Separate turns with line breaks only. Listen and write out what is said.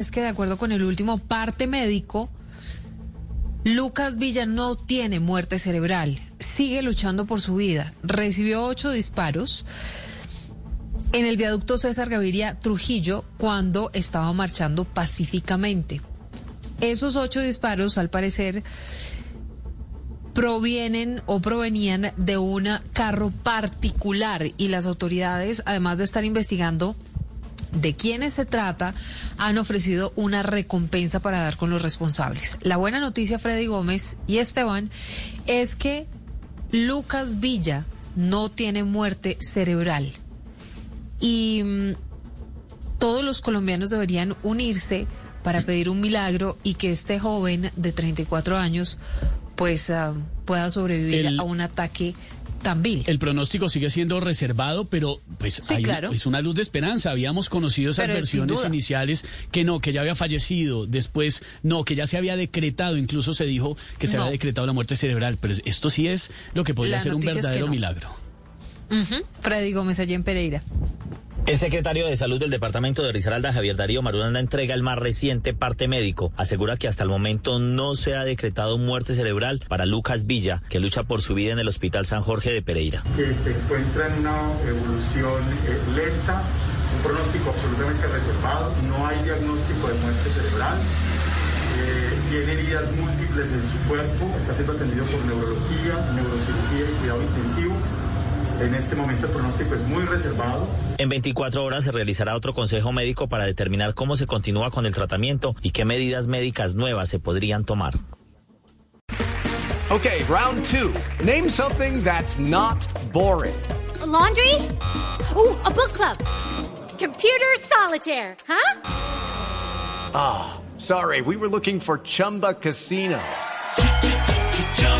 Es que de acuerdo con el último parte médico, Lucas Villa no tiene muerte cerebral. Sigue luchando por su vida. Recibió ocho disparos en el viaducto César Gaviria Trujillo cuando estaba marchando pacíficamente. Esos ocho disparos, al parecer, provienen o provenían de un carro particular y las autoridades, además de estar investigando de quiénes se trata, han ofrecido una recompensa para dar con los responsables. La buena noticia, Freddy Gómez y Esteban, es que Lucas Villa no tiene muerte cerebral. Y mm, todos los colombianos deberían unirse para pedir un milagro y que este joven de 34 años pues ah, pueda sobrevivir
El-
a un ataque vil.
El pronóstico sigue siendo reservado, pero pues
Sí,
hay-
claro.
es una luz de esperanza. Habíamos conocido esas
Pero,
versiones iniciales que no, que ya había fallecido, después no, que ya se había decretado, incluso se dijo que se
No.
había decretado la muerte cerebral, pero esto sí es lo que podría
La
ser un
noticia es que
verdadero
no.
milagro.
Freddy Gómez allí en Pereira.
El secretario de Salud del Departamento de Risaralda, Javier Darío Marulanda, entrega el más reciente parte médico. Asegura que hasta el momento no se ha decretado muerte cerebral para Lucas Villa, que lucha por su vida en el Hospital San Jorge de Pereira.
que se encuentra en una evolución eh, lenta, un pronóstico absolutamente reservado, no hay diagnóstico de muerte cerebral, eh, tiene heridas múltiples en su cuerpo, está siendo atendido por neurología, neurocirugía y cuidado intensivo. En este momento el pronóstico es muy reservado.
En 24 horas se realizará otro consejo médico para determinar cómo se continúa con el tratamiento y qué medidas médicas nuevas se podrían tomar.
Okay, round two. Name something that's not boring.
A laundry? Ooh, a book club. Computer solitaire, huh?
Sorry, we were looking for Chumba Casino.